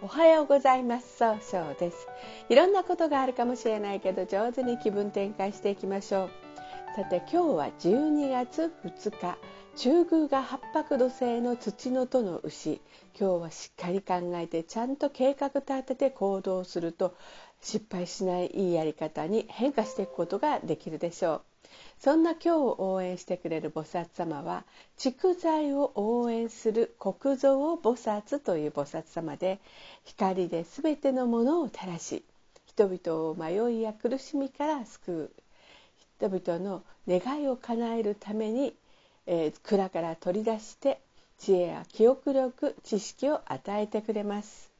おはようございます。そうそうです。いろんなことがあるかもしれないけど上手に気分転換していきましょう。さて今日は12月2日。中宮が八白土星の土のとの牛。今日はしっかり考えてちゃんと計画立てて行動すると失敗しないいいやり方に変化していくことができるでしょう。そんな今日を応援してくれる菩薩様は蓄財を応援する国蔵菩薩という菩薩様で光で全てのものを照らし人々を迷いや苦しみから救う。人々の願いを叶えるために、えー、蔵から取り出して知恵や記憶力知識を与えてくれます。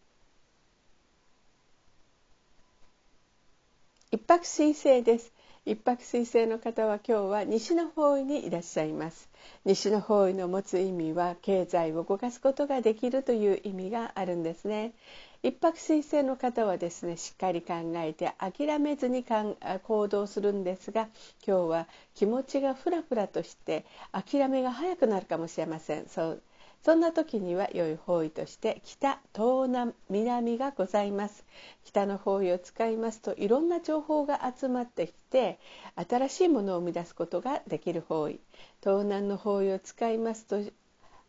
一泊水星です。一泊水星の方は今日は西の方位にいらっしゃいます。西の方位の持つ意味は経済を動かすことができるという意味があるんですね。一泊水星の方はですねしっかり考えて諦めずに行動するんですが今日は気持ちがふらふらとして諦めが早くなるかもしれません。そうそんな時には良い方位として北東南南がございます。北の方位を使いますといろんな情報が集まってきて新しいものを生み出すことができる方位。東南の方位を使いますと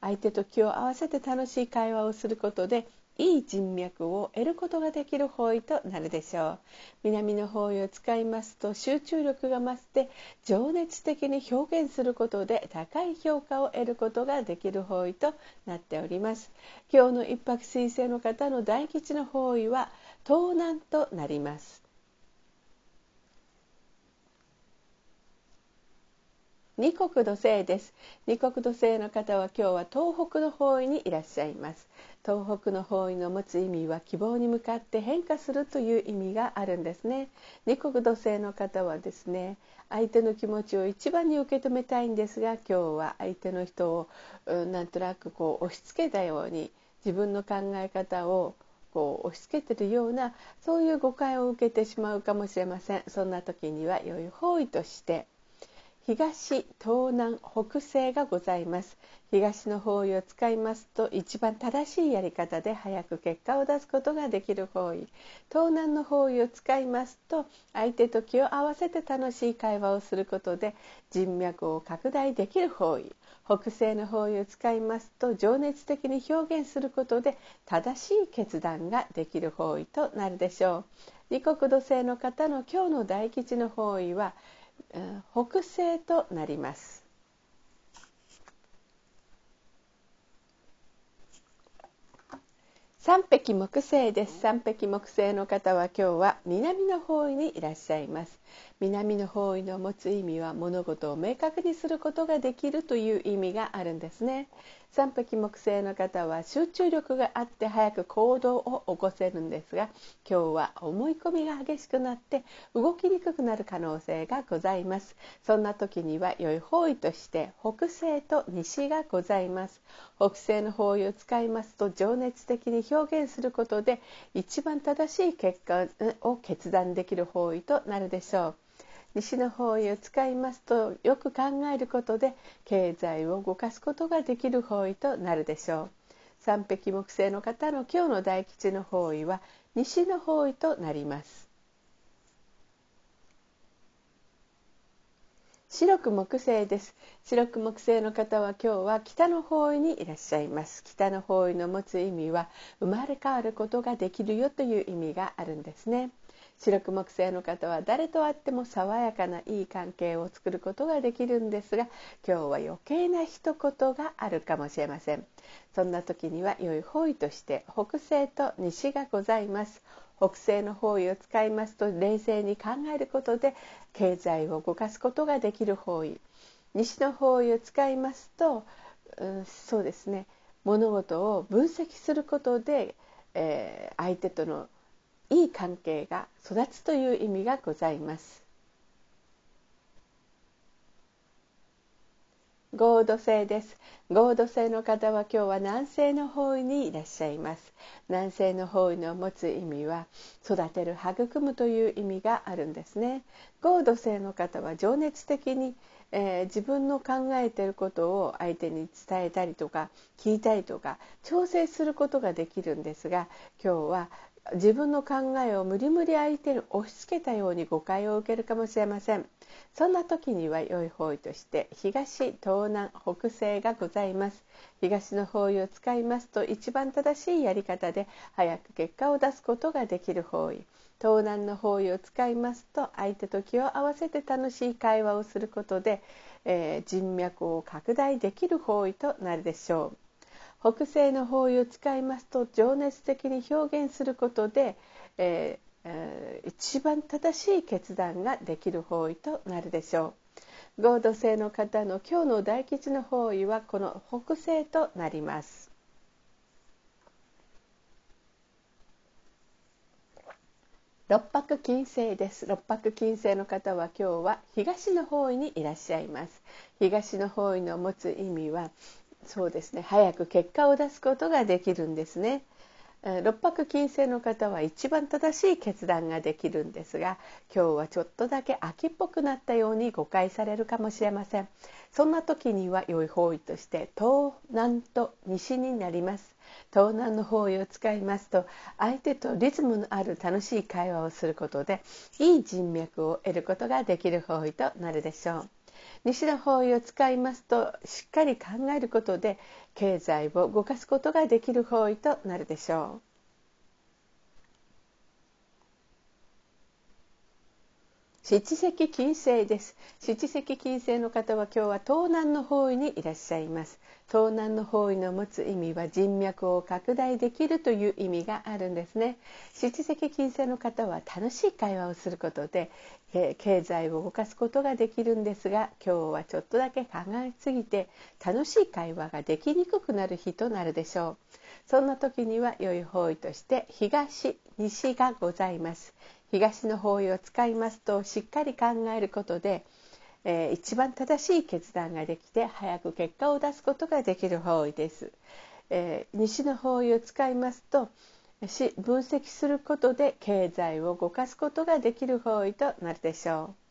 相手と気を合わせて楽しい会話をすることでいい人脈を得ることができる方位となるでしょう。南の方位を使いますと集中力が増して情熱的に表現することで高い評価を得ることができる方位となっております。今日の一泊水星の方の大吉の方位は東南となります。二国土星です。二国土星の方は今日は東北の方位にいらっしゃいます。東北の方位の持つ意味は希望に向かって変化するという意味があるんですね。二国土星の方はですね相手の気持ちを一番に受け止めたいんですが今日は相手の人をうんなんとなくこう押し付けたように自分の考え方をこう押し付けてるようなそういう誤解を受けてしまうかもしれません。そんな時には良い方位として東東南北西がございます。東の方位を使いますと一番正しいやり方で早く結果を出すことができる方位。東南の方位を使いますと相手と気を合わせて楽しい会話をすることで人脈を拡大できる方位。北西の方位を使いますと情熱的に表現することで正しい決断ができる方位となるでしょう。二国土星の方の今日の大吉の方位は北西となります。三匹木星です。三匹木星の方は今日は南の方位にいらっしゃいます。南の方位の持つ意味は物事を明確にすることができるという意味があるんですね。三匹木星の方は集中力があって早く行動を起こせるんですが今日は思い込みが激しくなって動きにくくなる可能性がございます。そんな時には良い方位として北西と西がございます北西の方位を使いますと情熱的に表現することで一番正しい結果を決断できる方位となるでしょう。西の方位を使いますとよく考えることで経済を動かすことができる方位となるでしょう。三匹木星の方の今日の大吉の方位は西の方位となります。白く木星です。白く木星の方は今日は北の方位にいらっしゃいます。北の方位の持つ意味は生まれ変わることができるよという意味があるんですね。白く木星の方は誰と会っても爽やかないい関係を作ることができるんですが今日は余計な一言があるかもしれません。そんな時には良い方位として北西と西がございます北西の方位を使いますと冷静に考えることで経済を動かすことができる方位。西の方位を使いますと、うん、そうですね。物事を分析することで、えー、相手とのいい関係が育つという意味がございます。合土星です。合土星の方は今日は南西の方位にいらっしゃいます。南西の方位の持つ意味は育てる育むという意味があるんですね。合土星の方は情熱的にえー、自分の考えていることを相手に伝えたりとか聞いたりとか調整することができるんですが今日は自分の考えを無理無理相手に押し付けたように誤解を受けるかもしれません。そんな時には良い方位として東東南北西がございます。東の方位を使いますと一番正しいやり方で早く結果を出すことができる方位。東南の方位を使いますと相手と気を合わせて楽しい会話をすることで、えー、人脈を拡大できる方位となるでしょう。北西の方位を使いますと情熱的に表現することで、えーえー、一番正しい決断ができる方位となるでしょう。合同性の方の今日の大吉の方位はこの北西となります。六白金星です。六白金星の方は今日は東の方位にいらっしゃいます。東の方位の持つ意味はそうですね。早く結果を出すことができるんですね。六白金星の方は一番正しい決断ができるんですが今日はちょっとだけ秋っぽくなったように誤解されるかもしれません。そんな時には良い方位として東南と西になります。東南の方位を使いますと相手とリズムのある楽しい会話をすることでいい人脈を得ることができる方位となるでしょう。西の方位を使いますとしっかり考えることで経済を動かすことができる方位となるでしょう。七石金星です。七石金星の方は今日は東南の方位にいらっしゃいます。東南の方位の持つ意味は人脈を拡大できるという意味があるんですね。七石金星の方は楽しい会話をすることでえ経済を動かすことができるんですが今日はちょっとだけ考えすぎて楽しい会話ができにくくなる日となるでしょう。そんな時には良い方位として東西がございます東の方位を使いますとしっかり考えることで、えー、一番正しい決断ができて早く結果を出すことができる方位です。えー、西の方位を使いますと分析することで経済を動かすことができる方位となるでしょう。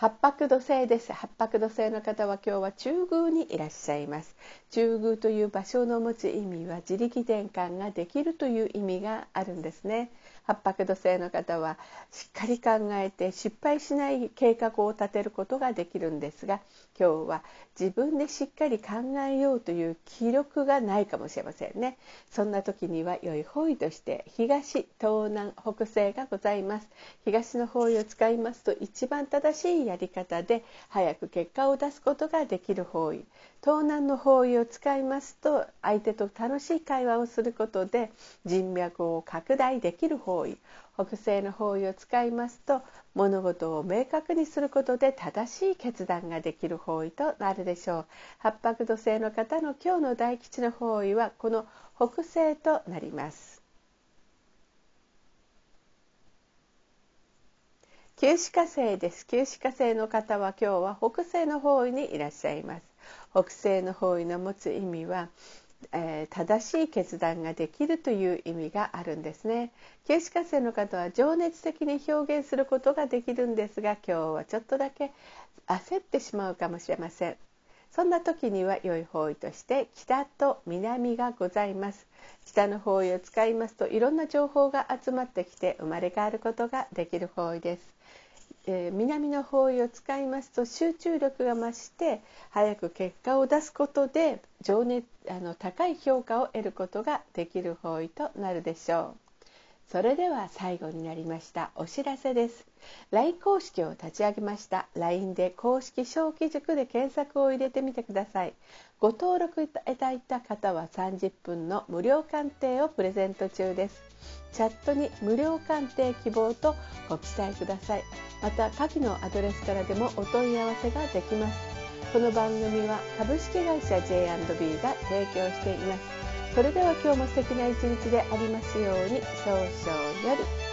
八白土星です。八白土星の方は今日は中宮にいらっしゃいます。中宮という場所の持つ意味は自力転換ができるという意味があるんですね。八白土星の方はしっかり考えて失敗しない計画を立てることができるんですが今日は自分でしっかり考えようという気力がないかもしれませんね。そんな時には良い方位として東東南北西がございます。東の方位を使いますと一番正しいやり方で早く結果を出すことができる方位。東南の方位を使いますと相手と楽しい会話をすることで人脈を拡大できる方位北西の方位を使いますと物事を明確にすることで正しい決断ができる方位となるでしょう。八白土星の方の今日の大吉の方位はこの北西となります。九死火星です。九死火星の方は今日は北西の方位にいらっしゃいます。北西の方位の持つ意味はえー、正しい決断ができるという意味があるんですね。九死火星の方は情熱的に表現することができるんですが今日はちょっとだけ焦ってしまうかもしれません。そんな時には良い方位として北と南がございます。北の方位を使いますといろんな情報が集まってきて生まれ変わることができる方位です。えー、南の方位を使いますと集中力が増して早く結果を出すことで情熱あの高い評価を得ることができる方位となるでしょう。それでは最後になりましたお知らせです。LINE 公式を立ち上げました。LINE で公式小規塾で検索を入れてみてください。ご登録いただいた方は30分の無料鑑定をプレゼント中です。チャットに無料鑑定希望とご記載ください。また下記のアドレスからでもお問い合わせができます。この番組は株式会社 J&B が提供しています。それでは今日も素敵な一日でありますように少々より。